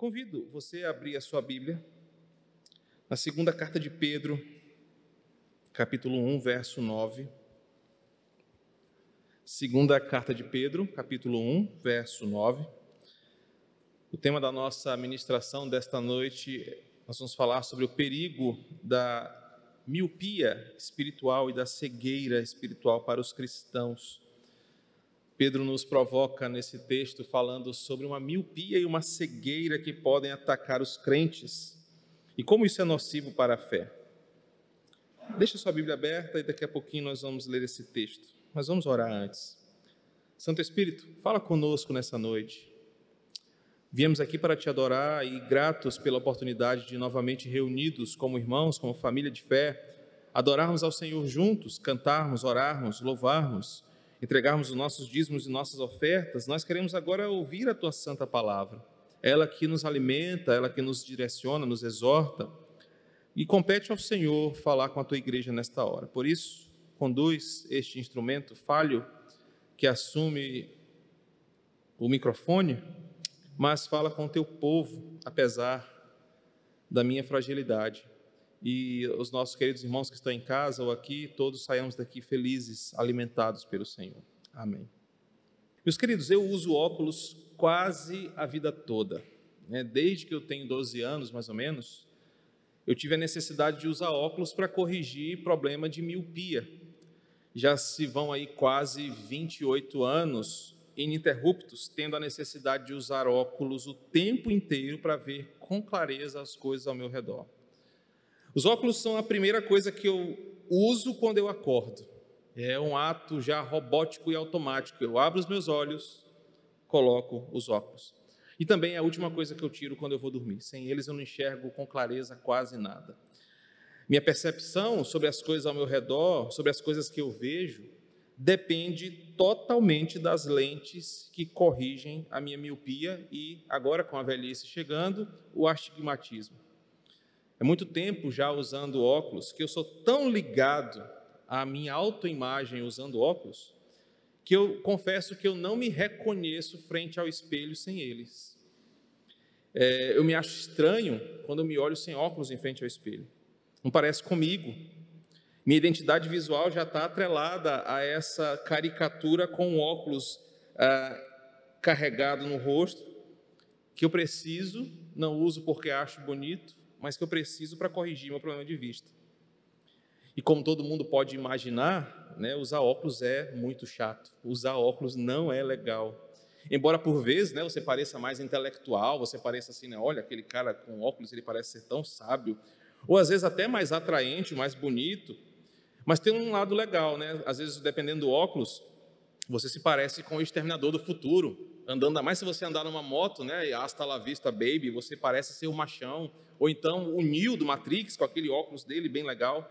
Convido você a abrir a sua Bíblia na segunda carta de Pedro, capítulo 1, verso 9. Segunda carta de Pedro, capítulo 1, verso 9. O tema da nossa ministração desta noite, nós vamos falar sobre o perigo da miopia espiritual e da cegueira espiritual para os cristãos. Pedro nos provoca nesse texto falando sobre uma miopia e uma cegueira que podem atacar os crentes e como isso é nocivo para a fé. Deixa sua Bíblia aberta e daqui a pouquinho nós vamos ler esse texto. Mas vamos orar antes. Santo Espírito, fala conosco nessa noite. Viemos aqui para te adorar e gratos pela oportunidade de novamente reunidos como irmãos, como família de fé, adorarmos ao Senhor juntos, cantarmos, orarmos, louvarmos entregarmos os nossos dízimos e nossas ofertas, nós queremos agora ouvir a tua santa palavra. Ela que nos alimenta, ela que nos direciona, nos exorta. E compete ao Senhor falar com a tua igreja nesta hora. Por isso, conduz este instrumento falho que assume o microfone, mas fala com o teu povo, apesar da minha fragilidade e os nossos queridos irmãos que estão em casa ou aqui, todos saiamos daqui felizes, alimentados pelo Senhor. Amém. Meus queridos, eu uso óculos quase a vida toda. Né? Desde que eu tenho 12 anos, mais ou menos, eu tive a necessidade de usar óculos para corrigir problema de miopia. Já se vão aí quase 28 anos ininterruptos, tendo a necessidade de usar óculos o tempo inteiro para ver com clareza as coisas ao meu redor. Os óculos são a primeira coisa que eu uso quando eu acordo. É um ato já robótico e automático. Eu abro os meus olhos, coloco os óculos. E também é a última coisa que eu tiro quando eu vou dormir. Sem eles eu não enxergo com clareza quase nada. Minha percepção sobre as coisas ao meu redor, sobre as coisas que eu vejo, depende totalmente das lentes que corrigem a minha miopia e, agora com a velhice chegando, o astigmatismo. É muito tempo já usando óculos que eu sou tão ligado à minha autoimagem usando óculos que eu confesso que eu não me reconheço frente ao espelho sem eles. É, eu me acho estranho quando eu me olho sem óculos em frente ao espelho. Não parece comigo. Minha identidade visual já está atrelada a essa caricatura com óculos ah, carregado no rosto, que eu preciso, não uso porque acho bonito, mas que eu preciso para corrigir meu problema de vista. E como todo mundo pode imaginar, né, usar óculos é muito chato. Usar óculos não é legal. Embora por vezes né, você pareça mais intelectual, você pareça assim, né, olha, aquele cara com óculos, ele parece ser tão sábio, ou às vezes até mais atraente, mais bonito, mas tem um lado legal, né? Às vezes, dependendo do óculos, você se parece com o exterminador do futuro, andando, a mais se você andar numa moto, né, e hasta la vista baby, você parece ser o machão, ou então o Neo do Matrix, com aquele óculos dele bem legal.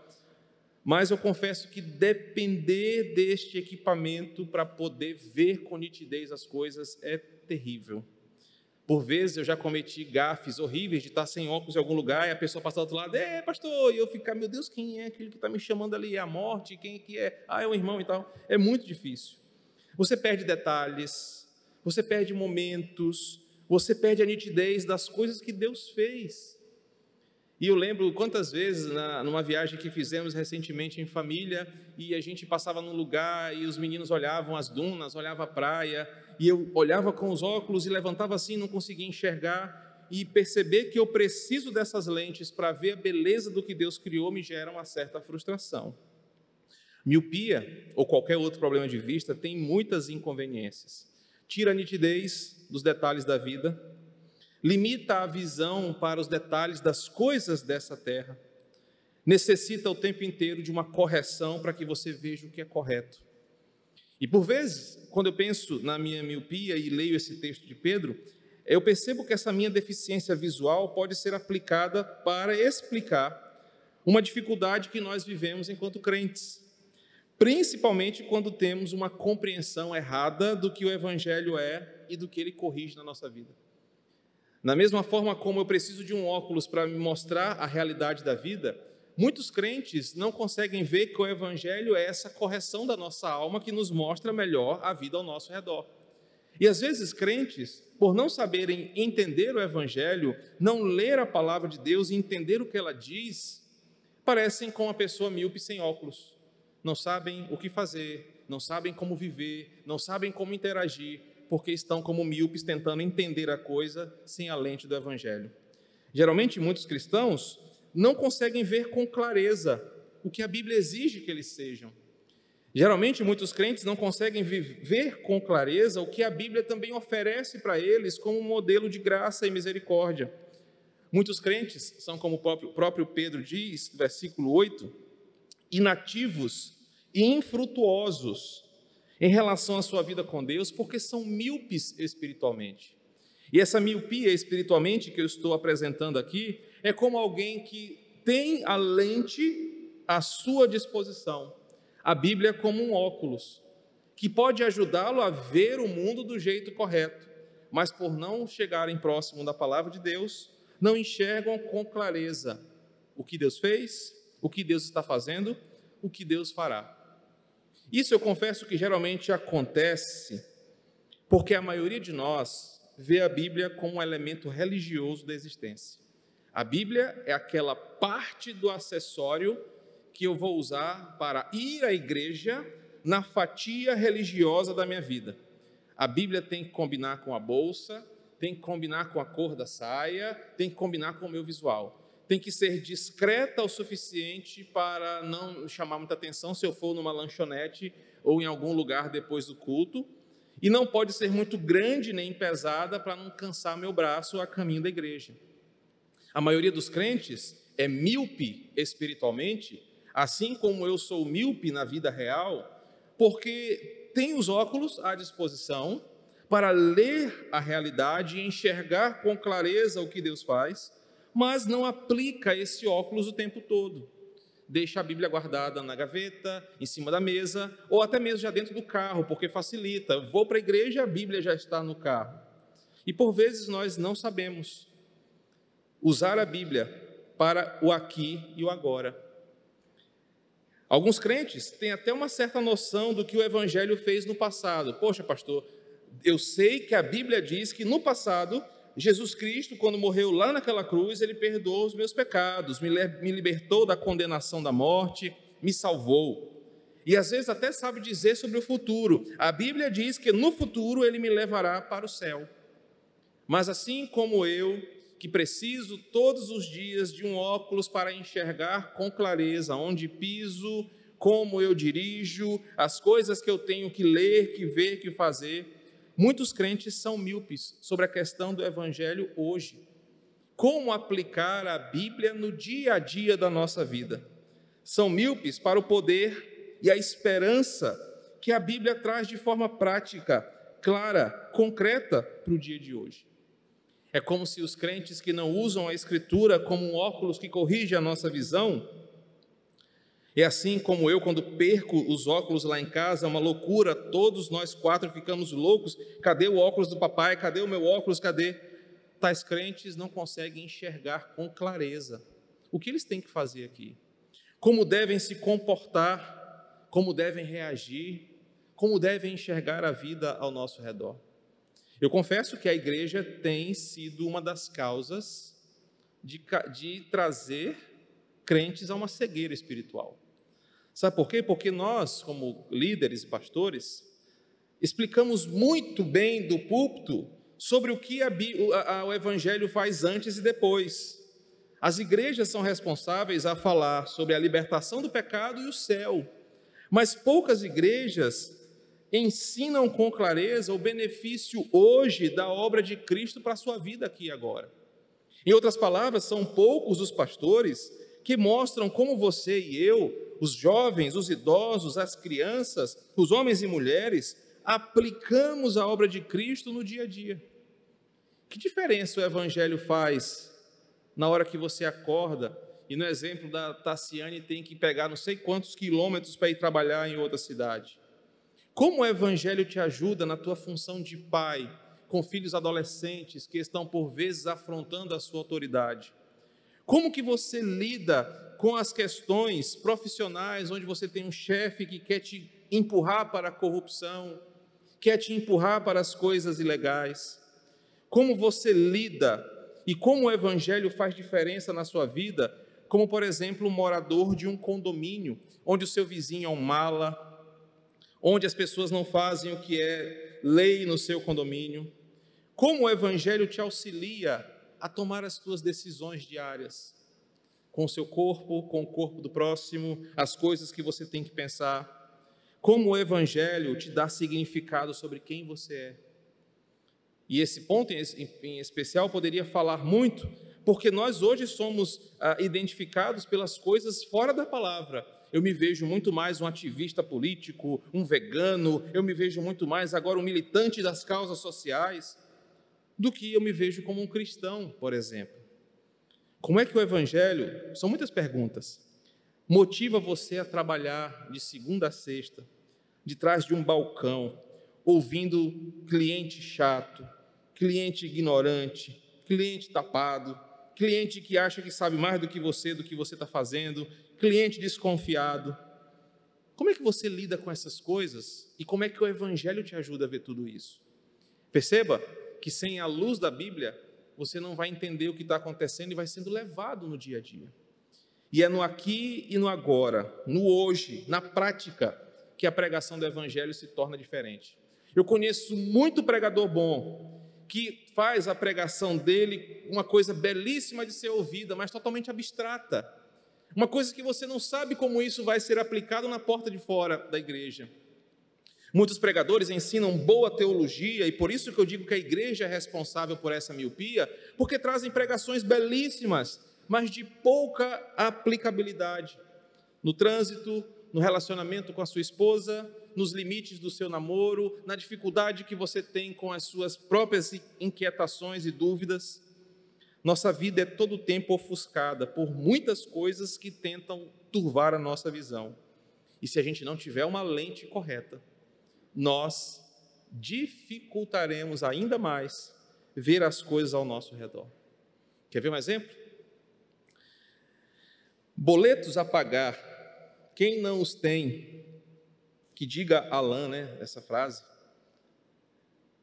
Mas eu confesso que depender deste equipamento para poder ver com nitidez as coisas é terrível. Por vezes eu já cometi gafes horríveis de estar sem óculos em algum lugar e a pessoa passar do outro lado, é pastor, e eu ficar, meu Deus, quem é aquele que está me chamando ali? É a morte? Quem é que é? Ah, é um irmão e tal. É muito difícil. Você perde detalhes, você perde momentos, você perde a nitidez das coisas que Deus fez. E eu lembro quantas vezes, na, numa viagem que fizemos recentemente em família, e a gente passava num lugar e os meninos olhavam as dunas, olhavam a praia, e eu olhava com os óculos e levantava assim, não conseguia enxergar, e perceber que eu preciso dessas lentes para ver a beleza do que Deus criou me gera uma certa frustração. Miopia, ou qualquer outro problema de vista, tem muitas inconveniências. Tira a nitidez dos detalhes da vida, limita a visão para os detalhes das coisas dessa terra, necessita o tempo inteiro de uma correção para que você veja o que é correto. E por vezes, quando eu penso na minha miopia e leio esse texto de Pedro, eu percebo que essa minha deficiência visual pode ser aplicada para explicar uma dificuldade que nós vivemos enquanto crentes, principalmente quando temos uma compreensão errada do que o Evangelho é e do que ele corrige na nossa vida. Na mesma forma como eu preciso de um óculos para me mostrar a realidade da vida, muitos crentes não conseguem ver que o Evangelho é essa correção da nossa alma que nos mostra melhor a vida ao nosso redor. E às vezes crentes, por não saberem entender o Evangelho, não ler a palavra de Deus e entender o que ela diz, parecem com uma pessoa míope sem óculos. Não sabem o que fazer, não sabem como viver, não sabem como interagir, porque estão como míopes tentando entender a coisa sem a lente do Evangelho. Geralmente, muitos cristãos não conseguem ver com clareza o que a Bíblia exige que eles sejam. Geralmente, muitos crentes não conseguem ver com clareza o que a Bíblia também oferece para eles como um modelo de graça e misericórdia. Muitos crentes são, como o próprio Pedro diz, versículo 8, inativos e infrutuosos em relação à sua vida com Deus, porque são míopes espiritualmente. E essa miopia espiritualmente que eu estou apresentando aqui é como alguém que tem a lente à sua disposição a Bíblia como um óculos, que pode ajudá-lo a ver o mundo do jeito correto, mas por não chegarem próximo da palavra de Deus, não enxergam com clareza o que Deus fez, o que Deus está fazendo, o que Deus fará. Isso eu confesso que geralmente acontece porque a maioria de nós vê a Bíblia como um elemento religioso da existência. A Bíblia é aquela parte do acessório que eu vou usar para ir à igreja na fatia religiosa da minha vida. A Bíblia tem que combinar com a bolsa, tem que combinar com a cor da saia, tem que combinar com o meu visual. Tem que ser discreta o suficiente para não chamar muita atenção se eu for numa lanchonete ou em algum lugar depois do culto. E não pode ser muito grande nem pesada para não cansar meu braço a caminho da igreja. A maioria dos crentes é míope espiritualmente assim como eu sou míope na vida real, porque tem os óculos à disposição para ler a realidade e enxergar com clareza o que Deus faz, mas não aplica esse óculos o tempo todo. Deixa a Bíblia guardada na gaveta, em cima da mesa, ou até mesmo já dentro do carro, porque facilita. Eu vou para a igreja, a Bíblia já está no carro. E por vezes nós não sabemos usar a Bíblia para o aqui e o agora. Alguns crentes têm até uma certa noção do que o Evangelho fez no passado. Poxa, pastor, eu sei que a Bíblia diz que no passado, Jesus Cristo, quando morreu lá naquela cruz, ele perdoou os meus pecados, me libertou da condenação da morte, me salvou. E às vezes até sabe dizer sobre o futuro. A Bíblia diz que no futuro ele me levará para o céu. Mas assim como eu, que preciso todos os dias de um óculos para enxergar com clareza onde piso, como eu dirijo, as coisas que eu tenho que ler, que ver, que fazer. Muitos crentes são míopes sobre a questão do evangelho hoje. Como aplicar a Bíblia no dia a dia da nossa vida? São míopes para o poder e a esperança que a Bíblia traz de forma prática, clara, concreta para o dia de hoje. É como se os crentes que não usam a Escritura como um óculos que corrige a nossa visão, é assim como eu, quando perco os óculos lá em casa, é uma loucura, todos nós quatro ficamos loucos. Cadê o óculos do papai? Cadê o meu óculos? Cadê? Tais crentes não conseguem enxergar com clareza o que eles têm que fazer aqui, como devem se comportar, como devem reagir, como devem enxergar a vida ao nosso redor. Eu confesso que a igreja tem sido uma das causas de, de trazer crentes a uma cegueira espiritual. Sabe por quê? Porque nós, como líderes e pastores, explicamos muito bem do púlpito sobre o que a, a, o Evangelho faz antes e depois. As igrejas são responsáveis a falar sobre a libertação do pecado e o céu, mas poucas igrejas ensinam com clareza o benefício hoje da obra de Cristo para a sua vida aqui e agora. Em outras palavras, são poucos os pastores que mostram como você e eu, os jovens, os idosos, as crianças, os homens e mulheres, aplicamos a obra de Cristo no dia a dia. Que diferença o Evangelho faz na hora que você acorda e no exemplo da Tassiane tem que pegar não sei quantos quilômetros para ir trabalhar em outra cidade? Como o Evangelho te ajuda na tua função de pai, com filhos adolescentes que estão por vezes afrontando a sua autoridade? Como que você lida com as questões profissionais, onde você tem um chefe que quer te empurrar para a corrupção, quer te empurrar para as coisas ilegais. Como você lida e como o evangelho faz diferença na sua vida, como por exemplo, um morador de um condomínio, onde o seu vizinho é um mala, onde as pessoas não fazem o que é lei no seu condomínio. Como o evangelho te auxilia a tomar as suas decisões diárias com o seu corpo, com o corpo do próximo, as coisas que você tem que pensar. Como o Evangelho te dá significado sobre quem você é. E esse ponto em especial poderia falar muito, porque nós hoje somos ah, identificados pelas coisas fora da palavra. Eu me vejo muito mais um ativista político, um vegano, eu me vejo muito mais agora um militante das causas sociais, do que eu me vejo como um cristão, por exemplo. Como é que o Evangelho, são muitas perguntas, motiva você a trabalhar de segunda a sexta, de trás de um balcão, ouvindo cliente chato, cliente ignorante, cliente tapado, cliente que acha que sabe mais do que você, do que você está fazendo, cliente desconfiado. Como é que você lida com essas coisas e como é que o Evangelho te ajuda a ver tudo isso? Perceba que sem a luz da Bíblia, você não vai entender o que está acontecendo e vai sendo levado no dia a dia. E é no aqui e no agora, no hoje, na prática, que a pregação do Evangelho se torna diferente. Eu conheço muito pregador bom que faz a pregação dele uma coisa belíssima de ser ouvida, mas totalmente abstrata. Uma coisa que você não sabe como isso vai ser aplicado na porta de fora da igreja. Muitos pregadores ensinam boa teologia e por isso que eu digo que a igreja é responsável por essa miopia, porque trazem pregações belíssimas, mas de pouca aplicabilidade no trânsito, no relacionamento com a sua esposa, nos limites do seu namoro, na dificuldade que você tem com as suas próprias inquietações e dúvidas. Nossa vida é todo o tempo ofuscada por muitas coisas que tentam turvar a nossa visão. E se a gente não tiver uma lente correta, nós dificultaremos ainda mais ver as coisas ao nosso redor. Quer ver um exemplo? Boletos a pagar, quem não os tem, que diga Alain, né, essa frase.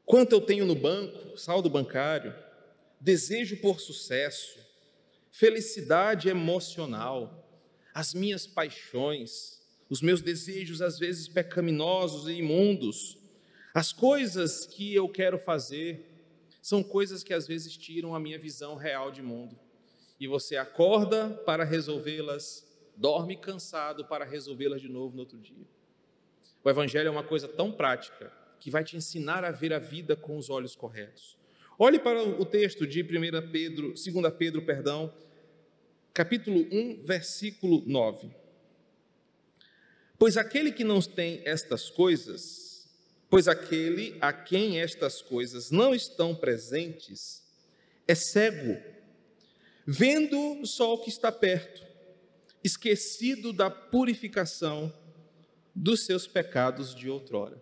Quanto eu tenho no banco, saldo bancário, desejo por sucesso, felicidade emocional, as minhas paixões, os meus desejos às vezes pecaminosos e imundos, as coisas que eu quero fazer, são coisas que às vezes tiram a minha visão real de mundo. E você acorda para resolvê-las, dorme cansado para resolvê-las de novo no outro dia. O evangelho é uma coisa tão prática que vai te ensinar a ver a vida com os olhos corretos. Olhe para o texto de 1 Pedro, 2 Pedro, perdão, capítulo 1, versículo 9. Pois aquele que não tem estas coisas, pois aquele a quem estas coisas não estão presentes, é cego, vendo só o que está perto, esquecido da purificação dos seus pecados de outrora.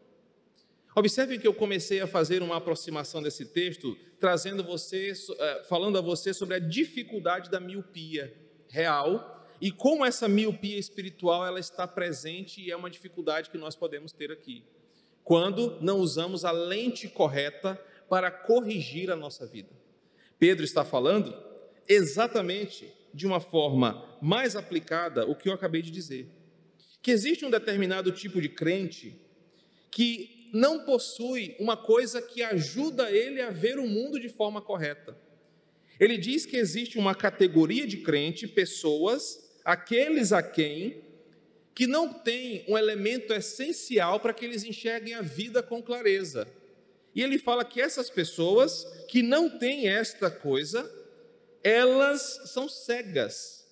Observe que eu comecei a fazer uma aproximação desse texto, trazendo você, eh, falando a você sobre a dificuldade da miopia real e como essa miopia espiritual ela está presente e é uma dificuldade que nós podemos ter aqui, quando não usamos a lente correta para corrigir a nossa vida. Pedro está falando exatamente de uma forma mais aplicada o que eu acabei de dizer, que existe um determinado tipo de crente que não possui uma coisa que ajuda ele a ver o mundo de forma correta. Ele diz que existe uma categoria de crente, pessoas aqueles a quem que não tem um elemento essencial para que eles enxerguem a vida com clareza. E ele fala que essas pessoas que não têm esta coisa, elas são cegas.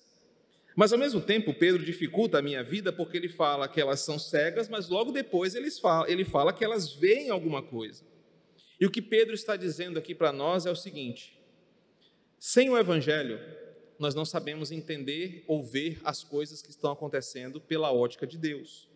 Mas ao mesmo tempo, Pedro dificulta a minha vida porque ele fala que elas são cegas, mas logo depois ele fala, ele fala que elas veem alguma coisa. E o que Pedro está dizendo aqui para nós é o seguinte: sem o Evangelho, nós não sabemos entender ou ver as coisas que estão acontecendo pela ótica de Deus.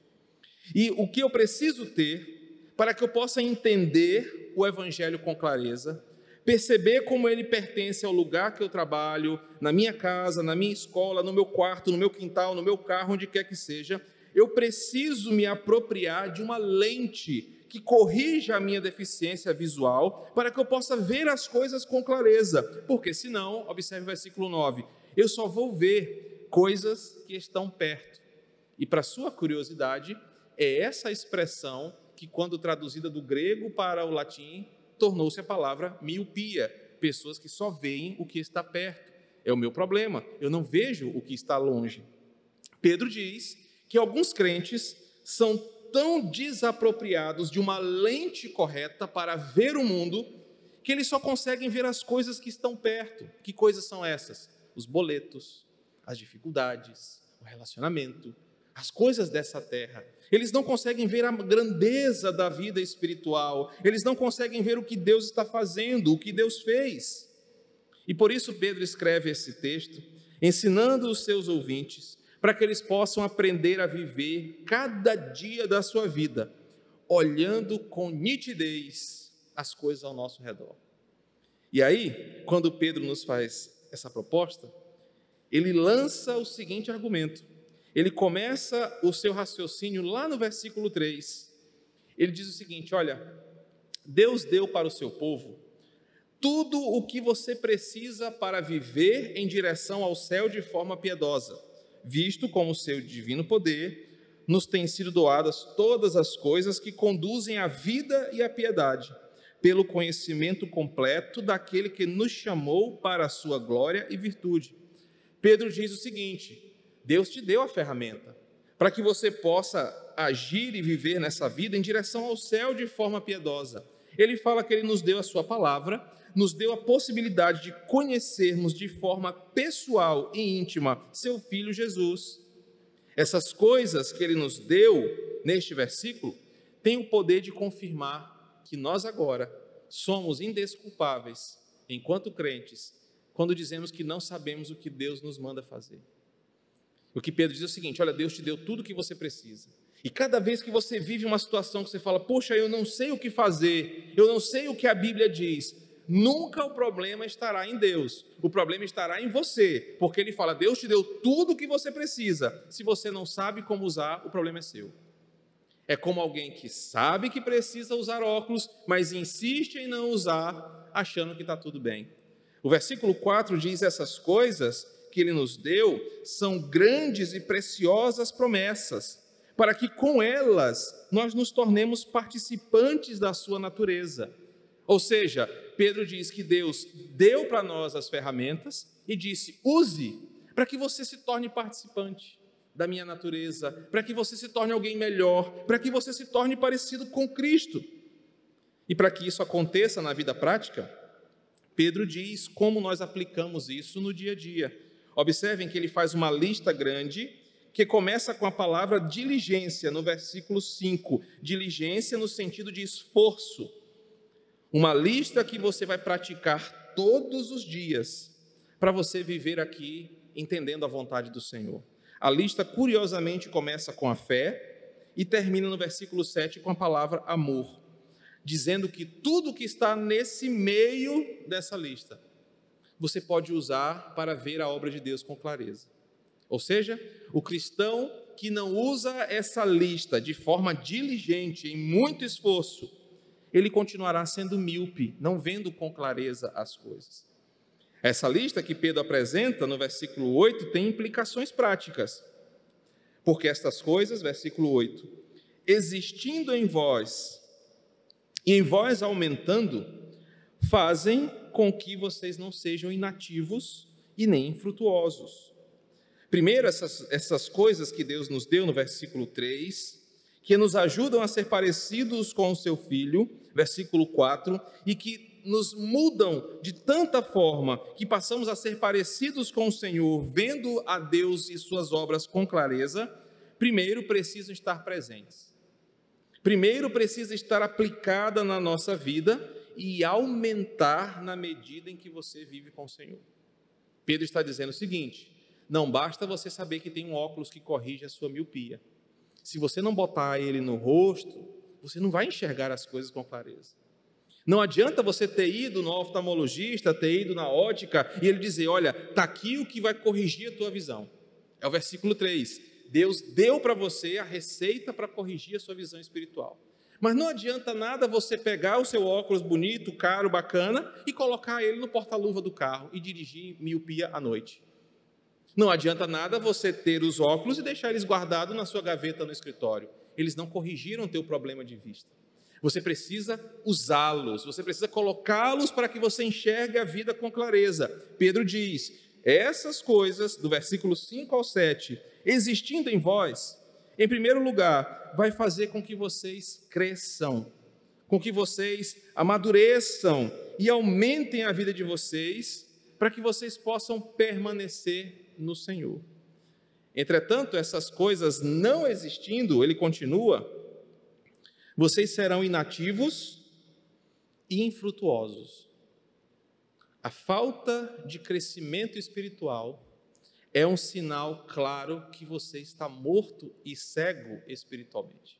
E o que eu preciso ter para que eu possa entender o Evangelho com clareza, perceber como ele pertence ao lugar que eu trabalho, na minha casa, na minha escola, no meu quarto, no meu quintal, no meu carro, onde quer que seja, eu preciso me apropriar de uma lente que corrija a minha deficiência visual, para que eu possa ver as coisas com clareza. Porque senão, observe o versículo 9, eu só vou ver coisas que estão perto. E para sua curiosidade, é essa expressão que, quando traduzida do grego para o latim, tornou-se a palavra miopia, pessoas que só veem o que está perto. É o meu problema, eu não vejo o que está longe. Pedro diz que alguns crentes são tão desapropriados de uma lente correta para ver o mundo que eles só conseguem ver as coisas que estão perto. Que coisas são essas? Os boletos, as dificuldades, o relacionamento, as coisas dessa terra. Eles não conseguem ver a grandeza da vida espiritual, eles não conseguem ver o que Deus está fazendo, o que Deus fez. E por isso Pedro escreve esse texto, ensinando os seus ouvintes, para que eles possam aprender a viver cada dia da sua vida, olhando com nitidez as coisas ao nosso redor. E aí, quando Pedro nos faz essa proposta, ele lança o seguinte argumento ele começa o seu raciocínio lá no versículo 3. Ele diz o seguinte: Olha, Deus deu para o seu povo tudo o que você precisa para viver em direção ao céu de forma piedosa, visto como seu divino poder nos tem sido doadas todas as coisas que conduzem à vida e à piedade, pelo conhecimento completo daquele que nos chamou para a sua glória e virtude. Pedro diz o seguinte: Deus te deu a ferramenta para que você possa agir e viver nessa vida em direção ao céu de forma piedosa. Ele fala que ele nos deu a sua palavra, nos deu a possibilidade de conhecermos de forma pessoal e íntima seu filho Jesus. Essas coisas que ele nos deu neste versículo têm o poder de confirmar que nós agora somos indesculpáveis enquanto crentes quando dizemos que não sabemos o que Deus nos manda fazer. O que Pedro diz é o seguinte: olha, Deus te deu tudo o que você precisa. E cada vez que você vive uma situação que você fala, poxa, eu não sei o que fazer, eu não sei o que a Bíblia diz, nunca o problema estará em Deus, o problema estará em você, porque ele fala: Deus te deu tudo o que você precisa. Se você não sabe como usar, o problema é seu. É como alguém que sabe que precisa usar óculos, mas insiste em não usar, achando que está tudo bem. O versículo 4 diz essas coisas que ele nos deu são grandes e preciosas promessas, para que com elas nós nos tornemos participantes da sua natureza. Ou seja, Pedro diz que Deus deu para nós as ferramentas e disse: use para que você se torne participante da minha natureza, para que você se torne alguém melhor, para que você se torne parecido com Cristo. E para que isso aconteça na vida prática, Pedro diz como nós aplicamos isso no dia a dia. Observem que ele faz uma lista grande que começa com a palavra diligência, no versículo 5. Diligência no sentido de esforço. Uma lista que você vai praticar todos os dias para você viver aqui entendendo a vontade do Senhor. A lista, curiosamente, começa com a fé e termina no versículo 7 com a palavra amor, dizendo que tudo que está nesse meio dessa lista você pode usar para ver a obra de Deus com clareza. Ou seja, o cristão que não usa essa lista de forma diligente, em muito esforço, ele continuará sendo míope, não vendo com clareza as coisas. Essa lista que Pedro apresenta no versículo 8 tem implicações práticas. Porque estas coisas, versículo 8, existindo em vós e em vós aumentando, fazem com que vocês não sejam inativos e nem infrutuosos. Primeiro, essas, essas coisas que Deus nos deu no versículo 3, que nos ajudam a ser parecidos com o seu filho, versículo 4, e que nos mudam de tanta forma que passamos a ser parecidos com o Senhor, vendo a Deus e suas obras com clareza, primeiro precisam estar presentes. Primeiro precisa estar aplicada na nossa vida e aumentar na medida em que você vive com o Senhor. Pedro está dizendo o seguinte: não basta você saber que tem um óculos que corrige a sua miopia. Se você não botar ele no rosto, você não vai enxergar as coisas com clareza. Não adianta você ter ido no oftalmologista, ter ido na ótica e ele dizer: Olha, está aqui o que vai corrigir a tua visão. É o versículo 3. Deus deu para você a receita para corrigir a sua visão espiritual. Mas não adianta nada você pegar o seu óculos bonito, caro, bacana e colocar ele no porta-luva do carro e dirigir miopia à noite. Não adianta nada você ter os óculos e deixar eles guardados na sua gaveta no escritório. Eles não corrigiram o teu problema de vista. Você precisa usá-los, você precisa colocá-los para que você enxergue a vida com clareza. Pedro diz: essas coisas, do versículo 5 ao 7, existindo em vós, em primeiro lugar, vai fazer com que vocês cresçam, com que vocês amadureçam e aumentem a vida de vocês, para que vocês possam permanecer no Senhor. Entretanto, essas coisas não existindo, ele continua, vocês serão inativos e infrutuosos. A falta de crescimento espiritual é um sinal claro que você está morto e cego espiritualmente.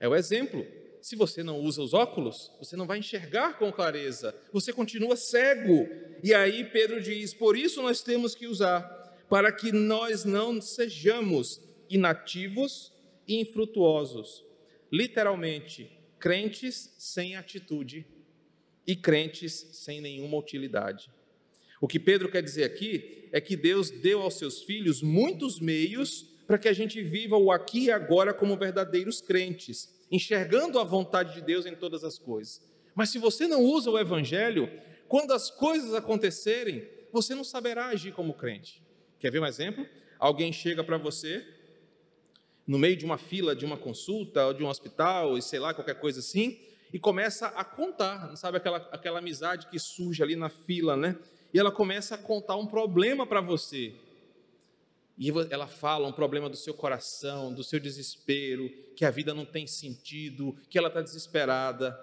É o exemplo. Se você não usa os óculos, você não vai enxergar com clareza, você continua cego. E aí Pedro diz: por isso nós temos que usar, para que nós não sejamos inativos e infrutuosos. Literalmente, crentes sem atitude e crentes sem nenhuma utilidade. O que Pedro quer dizer aqui é que Deus deu aos seus filhos muitos meios para que a gente viva o aqui e agora como verdadeiros crentes, enxergando a vontade de Deus em todas as coisas. Mas se você não usa o evangelho, quando as coisas acontecerem, você não saberá agir como crente. Quer ver um exemplo? Alguém chega para você no meio de uma fila de uma consulta ou de um hospital, e sei lá, qualquer coisa assim, e começa a contar, sabe aquela, aquela amizade que surge ali na fila, né? e ela começa a contar um problema para você. E ela fala um problema do seu coração, do seu desespero, que a vida não tem sentido, que ela está desesperada.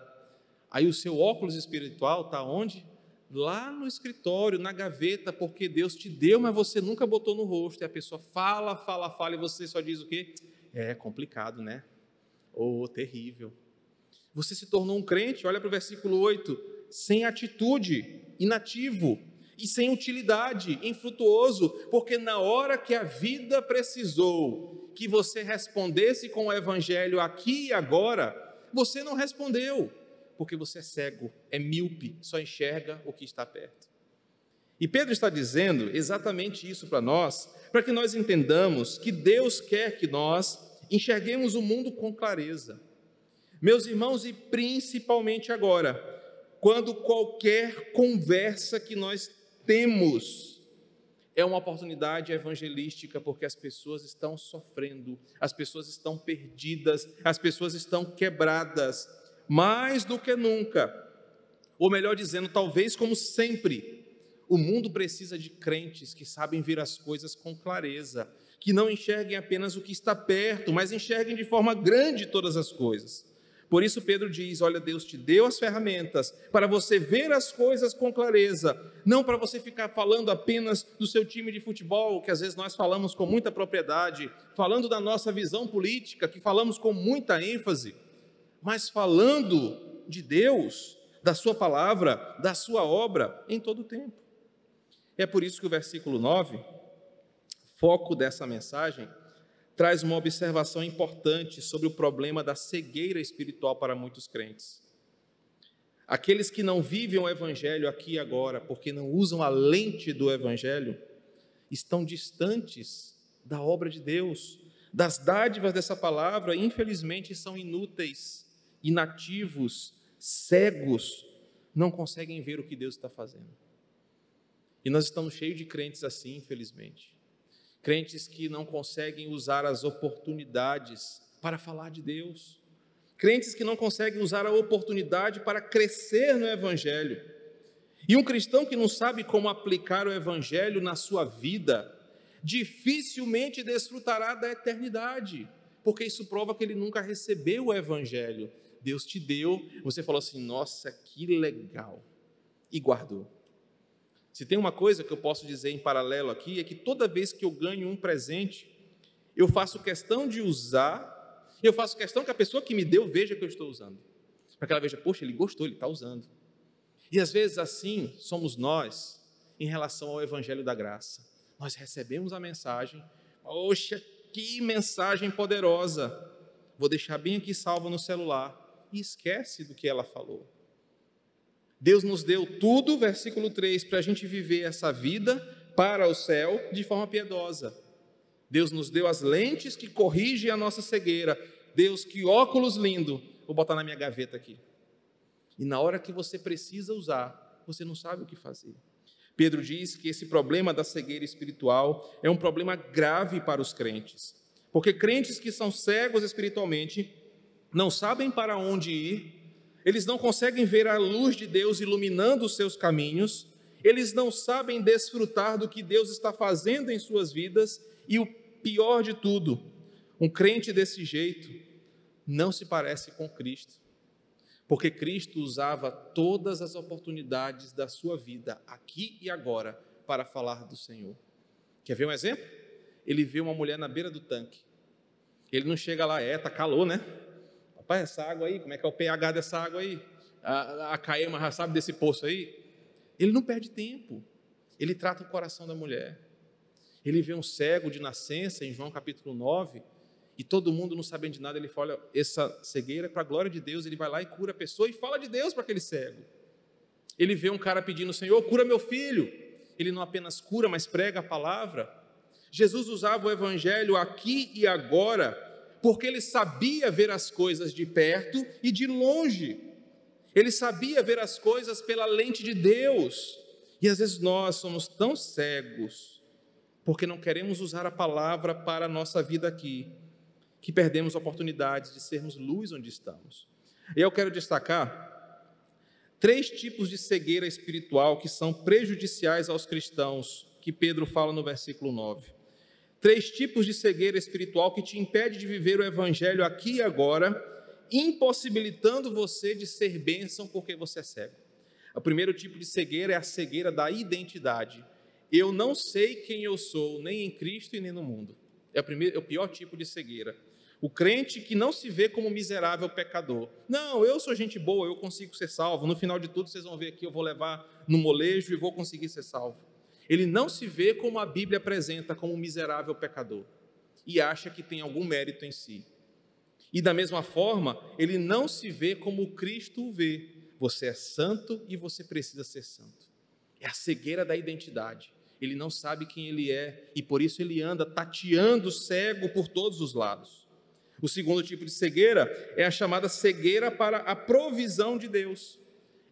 Aí o seu óculos espiritual está onde? Lá no escritório, na gaveta, porque Deus te deu, mas você nunca botou no rosto. E a pessoa fala, fala, fala, e você só diz o quê? É complicado, né? Ou oh, terrível. Você se tornou um crente, olha para o versículo 8, sem atitude, inativo e sem utilidade, infrutuoso, porque na hora que a vida precisou que você respondesse com o evangelho aqui e agora, você não respondeu, porque você é cego, é míope, só enxerga o que está perto. E Pedro está dizendo exatamente isso para nós, para que nós entendamos que Deus quer que nós enxerguemos o mundo com clareza. Meus irmãos, e principalmente agora, quando qualquer conversa que nós temos é uma oportunidade evangelística porque as pessoas estão sofrendo, as pessoas estão perdidas, as pessoas estão quebradas, mais do que nunca. Ou melhor dizendo, talvez como sempre, o mundo precisa de crentes que sabem ver as coisas com clareza, que não enxerguem apenas o que está perto, mas enxerguem de forma grande todas as coisas. Por isso, Pedro diz: Olha, Deus te deu as ferramentas para você ver as coisas com clareza, não para você ficar falando apenas do seu time de futebol, que às vezes nós falamos com muita propriedade, falando da nossa visão política, que falamos com muita ênfase, mas falando de Deus, da Sua palavra, da Sua obra em todo o tempo. É por isso que o versículo 9, foco dessa mensagem, traz uma observação importante sobre o problema da cegueira espiritual para muitos crentes. Aqueles que não vivem o Evangelho aqui e agora, porque não usam a lente do Evangelho, estão distantes da obra de Deus, das dádivas dessa palavra, infelizmente são inúteis, inativos, cegos, não conseguem ver o que Deus está fazendo. E nós estamos cheios de crentes assim, infelizmente crentes que não conseguem usar as oportunidades para falar de Deus, crentes que não conseguem usar a oportunidade para crescer no Evangelho. E um cristão que não sabe como aplicar o Evangelho na sua vida, dificilmente desfrutará da eternidade, porque isso prova que ele nunca recebeu o Evangelho. Deus te deu, você falou assim: nossa, que legal, e guardou. Se tem uma coisa que eu posso dizer em paralelo aqui, é que toda vez que eu ganho um presente, eu faço questão de usar, eu faço questão que a pessoa que me deu veja que eu estou usando. Para que ela veja, poxa, ele gostou, ele está usando. E às vezes assim somos nós em relação ao Evangelho da Graça. Nós recebemos a mensagem, poxa, que mensagem poderosa. vou deixar bem aqui salvo no celular, e esquece do que ela falou. Deus nos deu tudo, versículo 3, para a gente viver essa vida para o céu de forma piedosa. Deus nos deu as lentes que corrigem a nossa cegueira. Deus, que óculos lindo, vou botar na minha gaveta aqui. E na hora que você precisa usar, você não sabe o que fazer. Pedro diz que esse problema da cegueira espiritual é um problema grave para os crentes. Porque crentes que são cegos espiritualmente não sabem para onde ir, eles não conseguem ver a luz de Deus iluminando os seus caminhos, eles não sabem desfrutar do que Deus está fazendo em suas vidas e o pior de tudo, um crente desse jeito não se parece com Cristo. Porque Cristo usava todas as oportunidades da sua vida, aqui e agora, para falar do Senhor. Quer ver um exemplo? Ele vê uma mulher na beira do tanque. Ele não chega lá, é, tá calor, né? Papai, essa água aí, como é que é o pH dessa água aí? A, a Caema já sabe desse poço aí? Ele não perde tempo. Ele trata o coração da mulher. Ele vê um cego de nascença, em João capítulo 9, e todo mundo não sabendo de nada, ele fala: essa cegueira é para a glória de Deus. Ele vai lá e cura a pessoa e fala de Deus para aquele cego. Ele vê um cara pedindo: Senhor, cura meu filho. Ele não apenas cura, mas prega a palavra. Jesus usava o evangelho aqui e agora, porque ele sabia ver as coisas de perto e de longe. Ele sabia ver as coisas pela lente de Deus. E às vezes nós somos tão cegos, porque não queremos usar a palavra para a nossa vida aqui, que perdemos oportunidades de sermos luz onde estamos. E eu quero destacar três tipos de cegueira espiritual que são prejudiciais aos cristãos, que Pedro fala no versículo 9. Três tipos de cegueira espiritual que te impede de viver o evangelho aqui e agora, impossibilitando você de ser bênção porque você é cego. O primeiro tipo de cegueira é a cegueira da identidade. Eu não sei quem eu sou, nem em Cristo e nem no mundo. É o, primeiro, é o pior tipo de cegueira. O crente que não se vê como miserável pecador. Não, eu sou gente boa, eu consigo ser salvo. No final de tudo, vocês vão ver aqui, eu vou levar no molejo e vou conseguir ser salvo. Ele não se vê como a Bíblia apresenta, como um miserável pecador. E acha que tem algum mérito em si. E da mesma forma, ele não se vê como Cristo o vê. Você é santo e você precisa ser santo. É a cegueira da identidade. Ele não sabe quem ele é e por isso ele anda tateando cego por todos os lados. O segundo tipo de cegueira é a chamada cegueira para a provisão de Deus.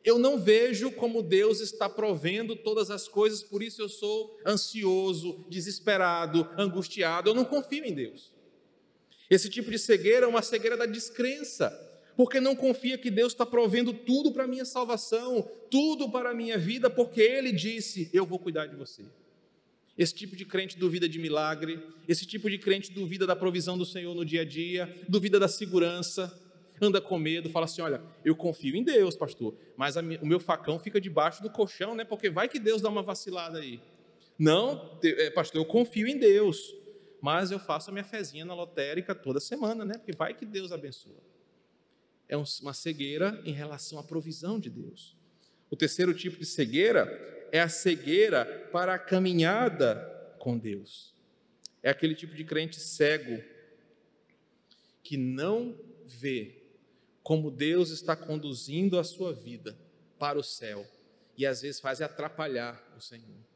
Eu não vejo como Deus está provendo todas as coisas, por isso eu sou ansioso, desesperado, angustiado. Eu não confio em Deus. Esse tipo de cegueira é uma cegueira da descrença, porque não confia que Deus está provendo tudo para a minha salvação, tudo para a minha vida, porque Ele disse: Eu vou cuidar de você. Esse tipo de crente duvida de milagre, esse tipo de crente duvida da provisão do Senhor no dia a dia, duvida da segurança, anda com medo, fala assim: olha, eu confio em Deus, pastor, mas o meu facão fica debaixo do colchão, né? Porque vai que Deus dá uma vacilada aí. Não, é, pastor, eu confio em Deus, mas eu faço a minha fezinha na lotérica toda semana, né? Porque vai que Deus abençoa. É uma cegueira em relação à provisão de Deus. O terceiro tipo de cegueira é a cegueira para a caminhada com Deus. É aquele tipo de crente cego que não vê como Deus está conduzindo a sua vida para o céu e às vezes faz atrapalhar o Senhor.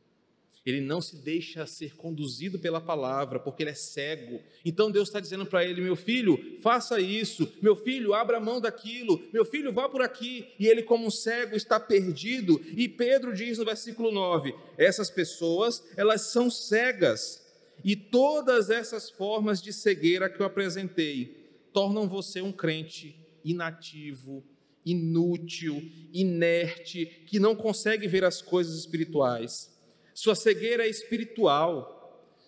Ele não se deixa ser conduzido pela palavra, porque ele é cego. Então Deus está dizendo para ele: meu filho, faça isso, meu filho, abra mão daquilo, meu filho, vá por aqui. E ele, como um cego, está perdido. E Pedro diz no versículo 9: essas pessoas, elas são cegas. E todas essas formas de cegueira que eu apresentei tornam você um crente inativo, inútil, inerte, que não consegue ver as coisas espirituais sua cegueira é espiritual.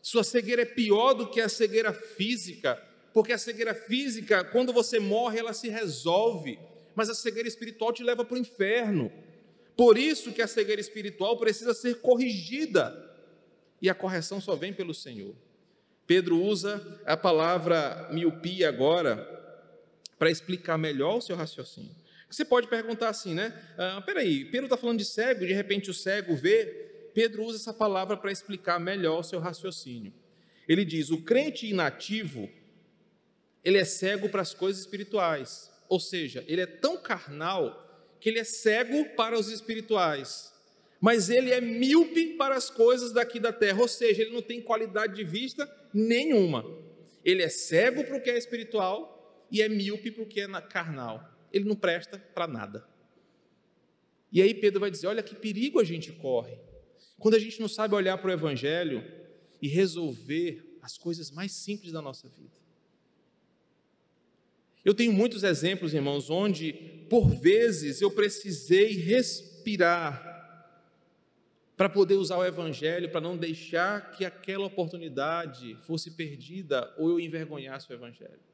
Sua cegueira é pior do que a cegueira física, porque a cegueira física, quando você morre, ela se resolve, mas a cegueira espiritual te leva para o inferno. Por isso que a cegueira espiritual precisa ser corrigida, e a correção só vem pelo Senhor. Pedro usa a palavra miopia agora para explicar melhor o seu raciocínio. Você pode perguntar assim, né? Ah, peraí, Pedro está falando de cego, de repente o cego vê, Pedro usa essa palavra para explicar melhor o seu raciocínio. Ele diz: o crente inativo ele é cego para as coisas espirituais. Ou seja, ele é tão carnal que ele é cego para os espirituais. Mas ele é míope para as coisas daqui da terra, ou seja, ele não tem qualidade de vista nenhuma. Ele é cego para o que é espiritual e é míope para o que é carnal. Ele não presta para nada. E aí Pedro vai dizer: olha que perigo a gente corre. Quando a gente não sabe olhar para o Evangelho e resolver as coisas mais simples da nossa vida. Eu tenho muitos exemplos, irmãos, onde, por vezes, eu precisei respirar para poder usar o Evangelho, para não deixar que aquela oportunidade fosse perdida ou eu envergonhasse o Evangelho.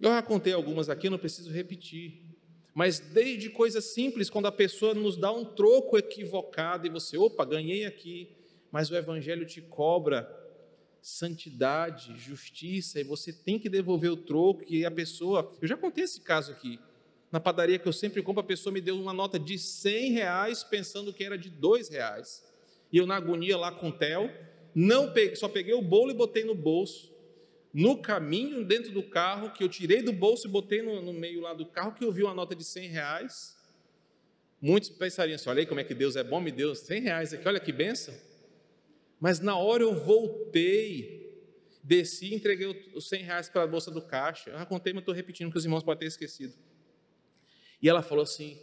Eu já contei algumas aqui, não preciso repetir. Mas desde coisas simples, quando a pessoa nos dá um troco equivocado e você, opa, ganhei aqui, mas o Evangelho te cobra santidade, justiça, e você tem que devolver o troco, e a pessoa. Eu já contei esse caso aqui. Na padaria que eu sempre compro, a pessoa me deu uma nota de 100 reais, pensando que era de 2 reais. E eu, na agonia lá com o Theo, não peguei, só peguei o bolo e botei no bolso no caminho, dentro do carro, que eu tirei do bolso e botei no, no, meio lá do carro, que eu vi uma nota de 100 reais. Muitos pensariam assim: olha aí como é que Deus é bom, me deu 100 reais aqui, olha que benção. Mas na hora eu voltei, desci e entreguei os 100 reais para a bolsa do caixa. Eu já contei, mas estou repetindo, que os irmãos podem ter esquecido. E ela falou assim: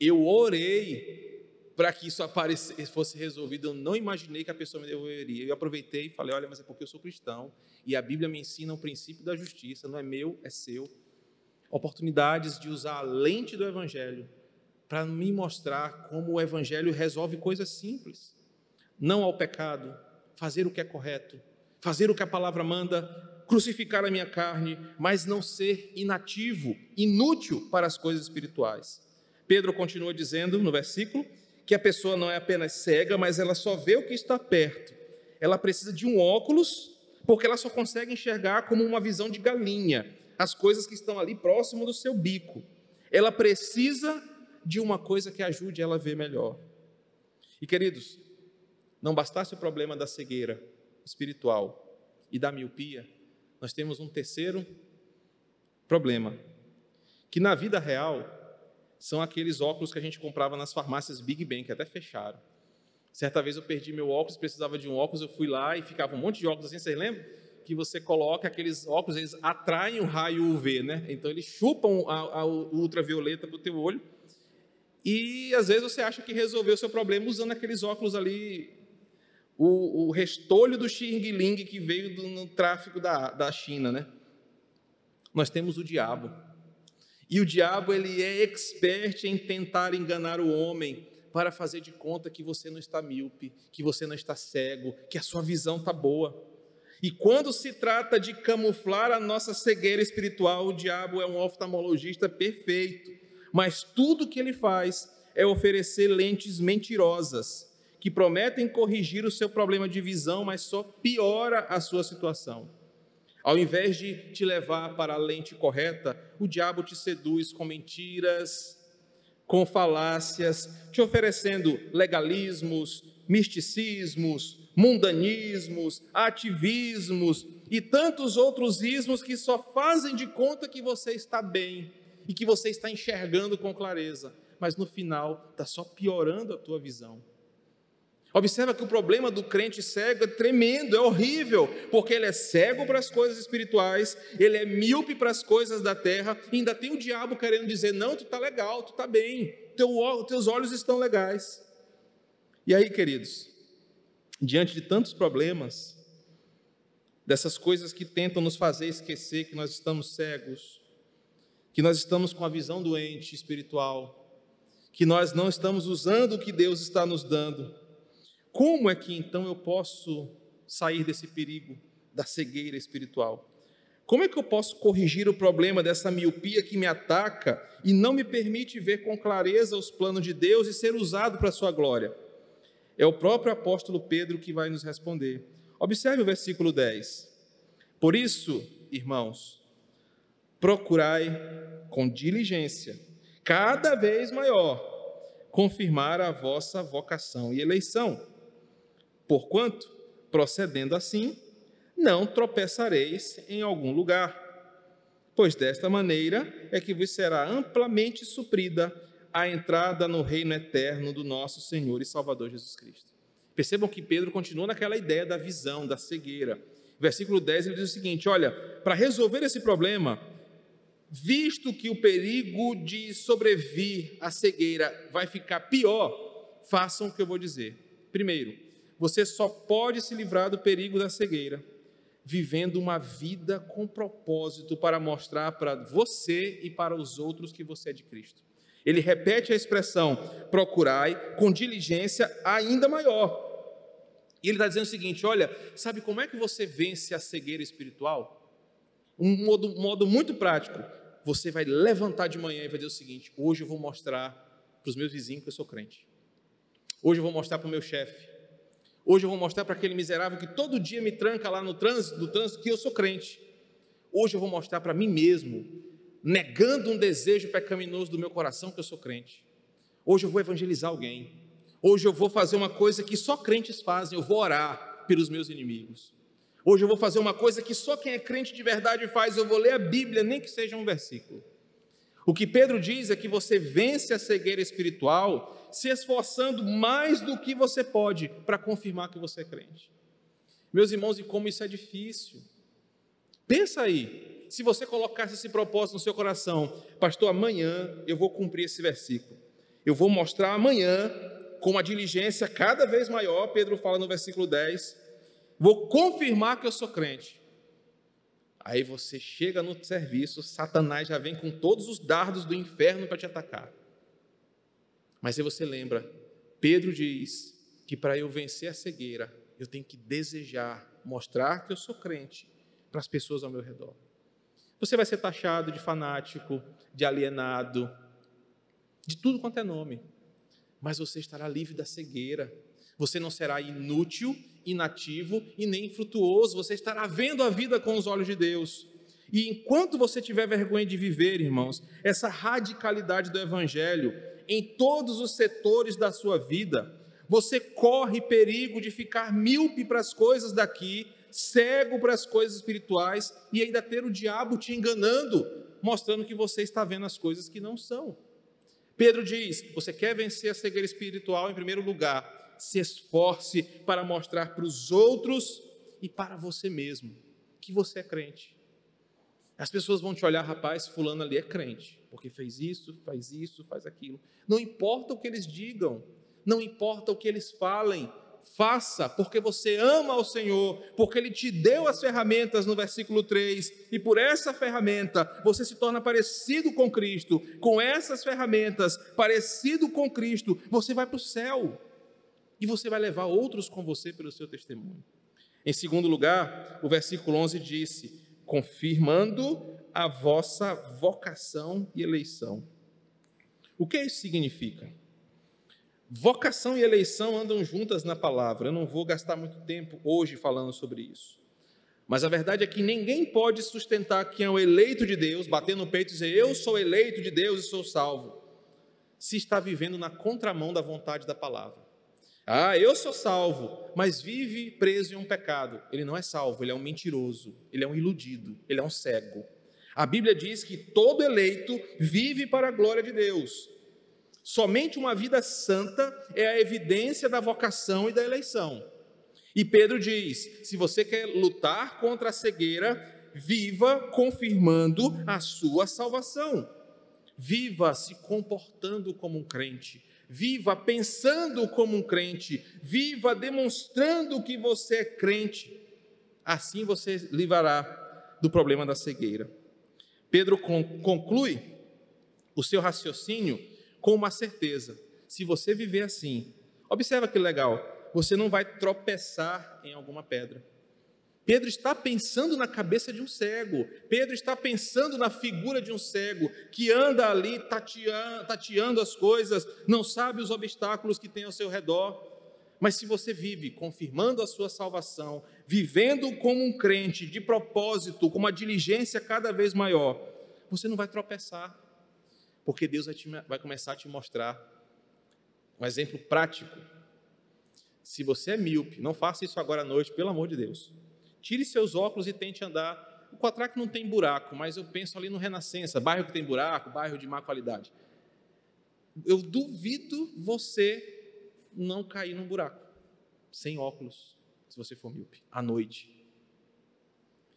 eu orei para que isso aparecesse, fosse resolvido. Eu não imaginei que a pessoa me devolveria. Eu aproveitei e falei: olha, mas é porque eu sou cristão e a Bíblia me ensina o princípio da justiça, não é meu, é seu. Oportunidades de usar a lente do Evangelho para me mostrar como o Evangelho resolve coisas simples. Não ao pecado, fazer o que é correto, fazer o que a palavra manda, crucificar a minha carne, mas não ser inativo, inútil para as coisas espirituais. Pedro continua dizendo no versículo que a pessoa não é apenas cega, mas ela só vê o que está perto. Ela precisa de um óculos, porque ela só consegue enxergar como uma visão de galinha, as coisas que estão ali próximo do seu bico. Ela precisa de uma coisa que ajude ela a ver melhor. E queridos, não bastasse o problema da cegueira espiritual e da miopia, nós temos um terceiro problema, que na vida real são aqueles óculos que a gente comprava nas farmácias Big Ben, que até fecharam. Certa vez eu perdi meu óculos, precisava de um óculos, eu fui lá e ficava um monte de óculos assim, vocês lembram? Que você coloca aqueles óculos, eles atraem o raio UV, né? Então eles chupam a, a ultravioleta para o teu olho. E às vezes você acha que resolveu o seu problema usando aqueles óculos ali, o, o restolho do Xing Ling que veio do, no tráfico da, da China, né? Nós temos o diabo e o diabo ele é expert em tentar enganar o homem para fazer de conta que você não está míope, que você não está cego, que a sua visão está boa. E quando se trata de camuflar a nossa cegueira espiritual, o diabo é um oftalmologista perfeito. Mas tudo que ele faz é oferecer lentes mentirosas, que prometem corrigir o seu problema de visão, mas só piora a sua situação. Ao invés de te levar para a lente correta, o diabo te seduz com mentiras, com falácias, te oferecendo legalismos, misticismos, mundanismos, ativismos e tantos outros ismos que só fazem de conta que você está bem e que você está enxergando com clareza, mas no final está só piorando a tua visão. Observa que o problema do crente cego é tremendo, é horrível, porque ele é cego para as coisas espirituais, ele é míope para as coisas da terra, e ainda tem o diabo querendo dizer: não, tu está legal, tu está bem, teu, teus olhos estão legais. E aí, queridos, diante de tantos problemas, dessas coisas que tentam nos fazer esquecer que nós estamos cegos, que nós estamos com a visão doente espiritual, que nós não estamos usando o que Deus está nos dando, como é que então eu posso sair desse perigo da cegueira espiritual? Como é que eu posso corrigir o problema dessa miopia que me ataca e não me permite ver com clareza os planos de Deus e ser usado para a sua glória? É o próprio apóstolo Pedro que vai nos responder. Observe o versículo 10. Por isso, irmãos, procurai com diligência, cada vez maior, confirmar a vossa vocação e eleição Porquanto, procedendo assim, não tropeçareis em algum lugar. pois desta maneira é que vos será amplamente suprida a entrada no reino eterno do nosso Senhor e Salvador Jesus Cristo. Percebam que Pedro continua naquela ideia da visão, da cegueira. Versículo 10 ele diz o seguinte: Olha, para resolver esse problema, visto que o perigo de sobrevir à cegueira vai ficar pior, façam o que eu vou dizer. Primeiro, você só pode se livrar do perigo da cegueira vivendo uma vida com propósito para mostrar para você e para os outros que você é de Cristo. Ele repete a expressão procurai com diligência ainda maior. E ele está dizendo o seguinte: olha, sabe como é que você vence a cegueira espiritual? Um modo, modo muito prático. Você vai levantar de manhã e vai dizer o seguinte: hoje eu vou mostrar para os meus vizinhos que eu sou crente. Hoje eu vou mostrar para o meu chefe Hoje eu vou mostrar para aquele miserável que todo dia me tranca lá no trânsito, do trânsito que eu sou crente. Hoje eu vou mostrar para mim mesmo, negando um desejo pecaminoso do meu coração que eu sou crente. Hoje eu vou evangelizar alguém. Hoje eu vou fazer uma coisa que só crentes fazem, eu vou orar pelos meus inimigos. Hoje eu vou fazer uma coisa que só quem é crente de verdade faz, eu vou ler a Bíblia, nem que seja um versículo. O que Pedro diz é que você vence a cegueira espiritual se esforçando mais do que você pode para confirmar que você é crente. Meus irmãos, e como isso é difícil. Pensa aí, se você colocasse esse propósito no seu coração, pastor, amanhã eu vou cumprir esse versículo. Eu vou mostrar amanhã, com uma diligência cada vez maior, Pedro fala no versículo 10, vou confirmar que eu sou crente. Aí você chega no serviço, Satanás já vem com todos os dardos do inferno para te atacar. Mas aí você lembra, Pedro diz que para eu vencer a cegueira, eu tenho que desejar mostrar que eu sou crente para as pessoas ao meu redor. Você vai ser taxado de fanático, de alienado, de tudo quanto é nome, mas você estará livre da cegueira. Você não será inútil, inativo e nem infrutuoso. Você estará vendo a vida com os olhos de Deus. E enquanto você tiver vergonha de viver, irmãos, essa radicalidade do Evangelho, em todos os setores da sua vida, você corre perigo de ficar míope para as coisas daqui, cego para as coisas espirituais e ainda ter o diabo te enganando, mostrando que você está vendo as coisas que não são. Pedro diz: você quer vencer a cegueira espiritual, em primeiro lugar, se esforce para mostrar para os outros e para você mesmo que você é crente. As pessoas vão te olhar, rapaz, fulano ali é crente, porque fez isso, faz isso, faz aquilo. Não importa o que eles digam, não importa o que eles falem, faça, porque você ama ao Senhor, porque Ele te deu as ferramentas no versículo 3, e por essa ferramenta você se torna parecido com Cristo. Com essas ferramentas, parecido com Cristo, você vai para o céu e você vai levar outros com você pelo seu testemunho. Em segundo lugar, o versículo 11 disse: confirmando a vossa vocação e eleição. O que isso significa? Vocação e eleição andam juntas na palavra. Eu não vou gastar muito tempo hoje falando sobre isso. Mas a verdade é que ninguém pode sustentar que é o eleito de Deus, bater no peito e dizer eu sou eleito de Deus e sou salvo, se está vivendo na contramão da vontade da palavra. Ah, eu sou salvo, mas vive preso em um pecado. Ele não é salvo, ele é um mentiroso, ele é um iludido, ele é um cego. A Bíblia diz que todo eleito vive para a glória de Deus. Somente uma vida santa é a evidência da vocação e da eleição. E Pedro diz: se você quer lutar contra a cegueira, viva confirmando a sua salvação. Viva se comportando como um crente viva pensando como um crente, viva demonstrando que você é crente. Assim você livrará do problema da cegueira. Pedro conclui o seu raciocínio com uma certeza: se você viver assim, observa que legal, você não vai tropeçar em alguma pedra. Pedro está pensando na cabeça de um cego. Pedro está pensando na figura de um cego que anda ali tateando, tateando as coisas, não sabe os obstáculos que tem ao seu redor. Mas se você vive confirmando a sua salvação, vivendo como um crente de propósito, com uma diligência cada vez maior, você não vai tropeçar, porque Deus vai, te, vai começar a te mostrar um exemplo prático. Se você é míope, não faça isso agora à noite, pelo amor de Deus. Tire seus óculos e tente andar O Quatrack não tem buraco, mas eu penso ali no Renascença, bairro que tem buraco, bairro de má qualidade. Eu duvido você não cair num buraco, sem óculos, se você for míope, à noite.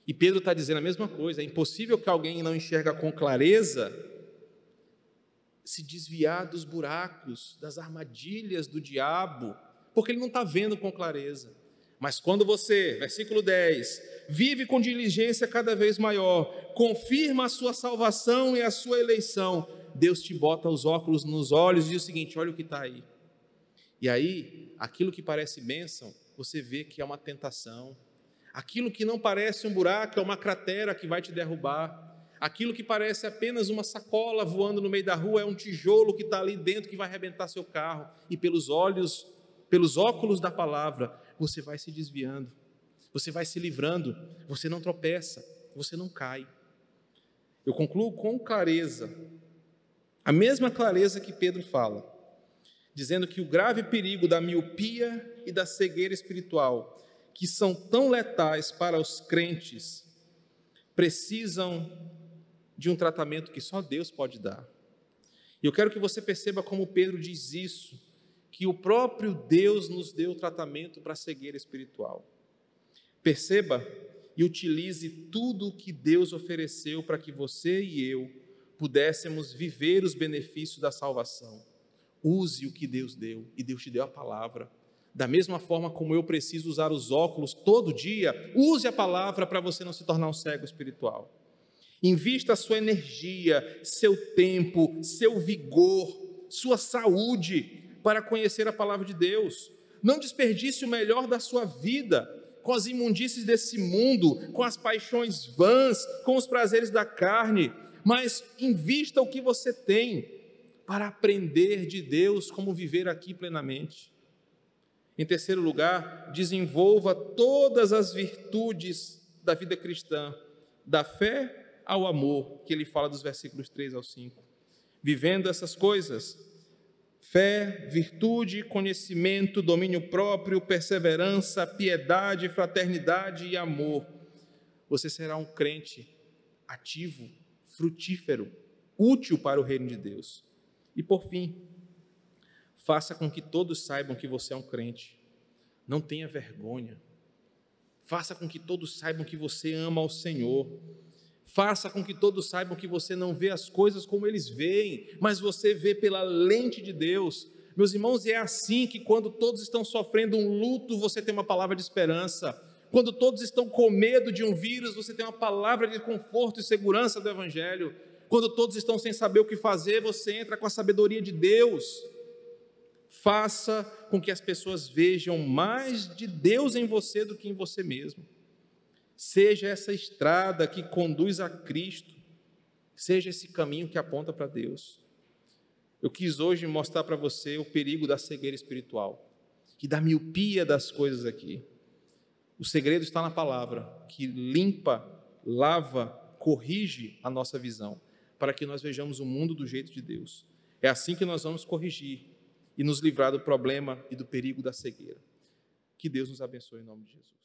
E Pedro está dizendo a mesma coisa: é impossível que alguém não enxerga com clareza se desviar dos buracos, das armadilhas do diabo, porque ele não está vendo com clareza. Mas quando você, versículo 10, vive com diligência cada vez maior, confirma a sua salvação e a sua eleição, Deus te bota os óculos nos olhos e diz o seguinte: olha o que está aí. E aí, aquilo que parece bênção, você vê que é uma tentação. Aquilo que não parece um buraco é uma cratera que vai te derrubar. Aquilo que parece apenas uma sacola voando no meio da rua é um tijolo que está ali dentro que vai arrebentar seu carro. E pelos olhos, pelos óculos da palavra, você vai se desviando, você vai se livrando, você não tropeça, você não cai. Eu concluo com clareza, a mesma clareza que Pedro fala, dizendo que o grave perigo da miopia e da cegueira espiritual, que são tão letais para os crentes, precisam de um tratamento que só Deus pode dar. E eu quero que você perceba como Pedro diz isso, que o próprio Deus nos deu tratamento para a cegueira espiritual. Perceba e utilize tudo o que Deus ofereceu para que você e eu pudéssemos viver os benefícios da salvação. Use o que Deus deu, e Deus te deu a palavra. Da mesma forma como eu preciso usar os óculos todo dia, use a palavra para você não se tornar um cego espiritual. Invista sua energia, seu tempo, seu vigor, sua saúde para conhecer a palavra de Deus. Não desperdice o melhor da sua vida com as imundícies desse mundo, com as paixões vãs, com os prazeres da carne, mas invista o que você tem para aprender de Deus como viver aqui plenamente. Em terceiro lugar, desenvolva todas as virtudes da vida cristã, da fé ao amor, que ele fala dos versículos 3 ao 5. Vivendo essas coisas, fé, virtude, conhecimento, domínio próprio, perseverança, piedade, fraternidade e amor, você será um crente ativo, frutífero, útil para o reino de Deus. E por fim, faça com que todos saibam que você é um crente. Não tenha vergonha. Faça com que todos saibam que você ama ao Senhor. Faça com que todos saibam que você não vê as coisas como eles veem, mas você vê pela lente de Deus. Meus irmãos, é assim que quando todos estão sofrendo um luto, você tem uma palavra de esperança. Quando todos estão com medo de um vírus, você tem uma palavra de conforto e segurança do Evangelho. Quando todos estão sem saber o que fazer, você entra com a sabedoria de Deus. Faça com que as pessoas vejam mais de Deus em você do que em você mesmo seja essa estrada que conduz a Cristo, seja esse caminho que aponta para Deus. Eu quis hoje mostrar para você o perigo da cegueira espiritual e da miopia das coisas aqui. O segredo está na palavra, que limpa, lava, corrige a nossa visão, para que nós vejamos o mundo do jeito de Deus. É assim que nós vamos corrigir e nos livrar do problema e do perigo da cegueira. Que Deus nos abençoe em nome de Jesus.